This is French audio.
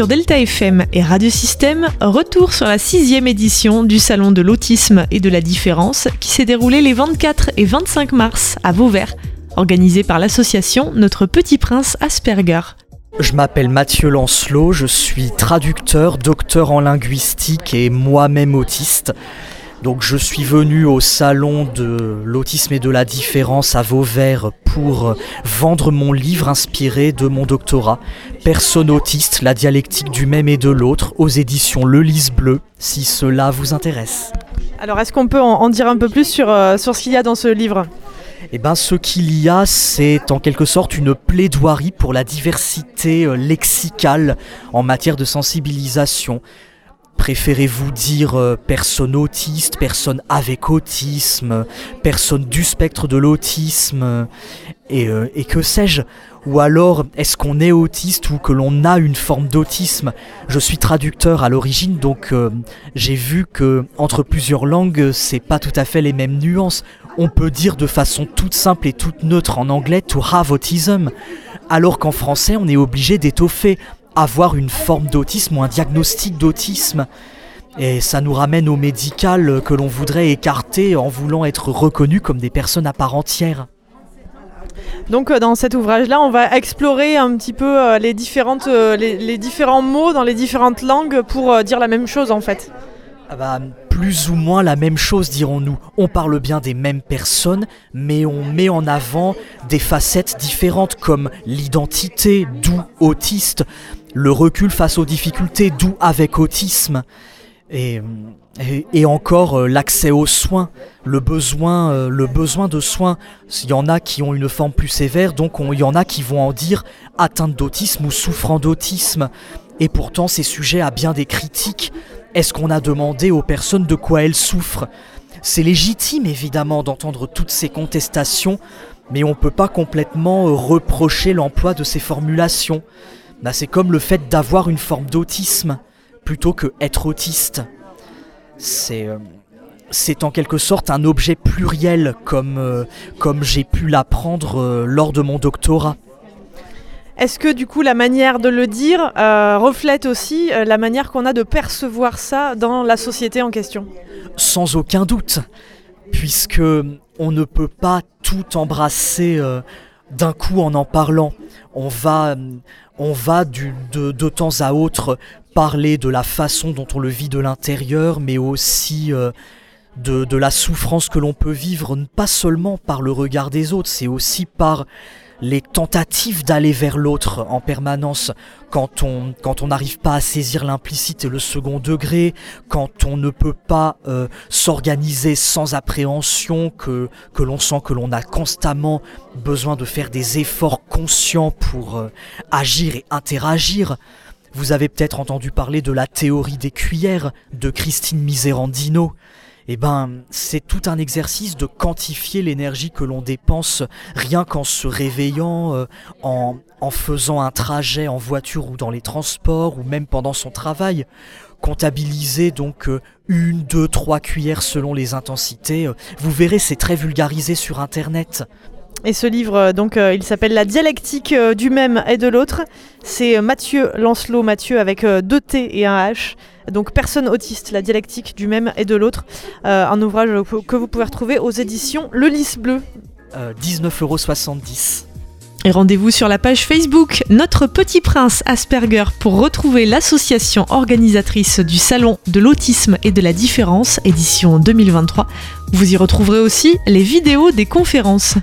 Sur Delta FM et Radio Système, retour sur la sixième édition du Salon de l'autisme et de la différence qui s'est déroulé les 24 et 25 mars à Vauvert, organisé par l'association Notre Petit Prince Asperger. Je m'appelle Mathieu Lancelot, je suis traducteur, docteur en linguistique et moi-même autiste. Donc je suis venu au salon de l'autisme et de la différence à Vauvert pour vendre mon livre inspiré de mon doctorat, Personne autiste, la dialectique du même et de l'autre, aux éditions Le Lys Bleu, si cela vous intéresse. Alors est-ce qu'on peut en, dire un peu plus sur, euh, sur ce qu'il y a dans ce livre? Eh ben, ce qu'il y a, c'est en quelque sorte une plaidoirie pour la diversité euh, lexicale en matière de sensibilisation. Préférez-vous dire euh, personne autiste, personne avec autisme, personne du spectre de l'autisme, et, euh, que sais-je? Ou alors, est-ce qu'on est autiste ou que l'on a une forme d'autisme? Je suis traducteur à l'origine, donc euh, j'ai vu que entre plusieurs langues, c'est pas tout à fait les mêmes nuances. On peut dire de façon toute simple et toute neutre en anglais to have autism, alors qu'en français, on est obligé d'étoffer avoir une forme d'autisme ou un diagnostic d'autisme. Et ça nous ramène au médical que l'on voudrait écarter en voulant être reconnu comme des personnes à part entière. Donc euh, dans cet ouvrage-là, on va explorer un petit peu euh, les, différentes, euh, les, différents mots dans les différentes langues pour dire la même chose en fait. Ah bah, plus ou moins la même chose, dirons-nous. On parle bien des mêmes personnes, mais on met en avant des facettes différentes comme l'identité, d'où autiste, le recul face aux difficultés, d'où avec autisme, et, encore euh, l'accès aux soins, le besoin, euh, de soins. Il y en a qui ont une forme plus sévère, donc il y en a qui vont en dire atteinte d'autisme ou souffrant d'autisme. Et pourtant, ces sujets à bien des critiques. Est-ce qu'on a demandé aux personnes de quoi elles souffrent? C'est légitime évidemment d'entendre toutes ces contestations, mais on ne peut pas complètement euh, reprocher l'emploi de ces formulations. Bah, c'est comme le fait d'avoir une forme d'autisme plutôt que être autiste. C'est euh, c'est en quelque sorte un objet pluriel comme, euh, comme j'ai pu l'apprendre euh, lors de mon doctorat. Est-ce que du coup la manière de le dire reflète aussi la manière qu'on a de percevoir ça dans la société en question? Sans aucun doute, puisque on ne peut pas tout embrasser d'un coup en en parlant. On va, on va de, temps à autre parler de la façon dont on le vit de l'intérieur, mais aussi euh, de, de, la souffrance que l'on peut vivre, pas seulement par le regard des autres, c'est aussi par les tentatives d'aller vers l'autre en permanence, quand on quand on n'arrive pas à saisir l'implicite et le second degré, quand on ne peut pas euh, s'organiser sans appréhension, que que l'on sent que l'on a constamment besoin de faire des efforts conscients pour euh, agir et interagir. Vous avez peut-être entendu parler de la théorie des cuillères de Christine Miserandino eh ben, c'est tout un exercice de quantifier l'énergie que l'on dépense rien qu'en se réveillant, euh, en, en faisant un trajet en voiture ou dans les transports, ou même pendant son travail. Comptabiliser donc euh, une, deux, trois cuillères selon les intensités. Euh, vous verrez, c'est très vulgarisé sur Internet. Et ce livre, donc, il s'appelle La dialectique du même et de l'autre. C'est Mathieu Lancelot, Mathieu avec deux T et un H. Donc Personne autiste, la dialectique du même et de l'autre. Euh, un ouvrage que vous pouvez retrouver aux éditions Le Lys Bleu. Euh, 19,70€. Et rendez-vous sur la page Facebook Notre Petit Prince Asperger pour retrouver l'association organisatrice du Salon de l'autisme et de la différence, édition 2023. Vous y retrouverez aussi les vidéos des conférences.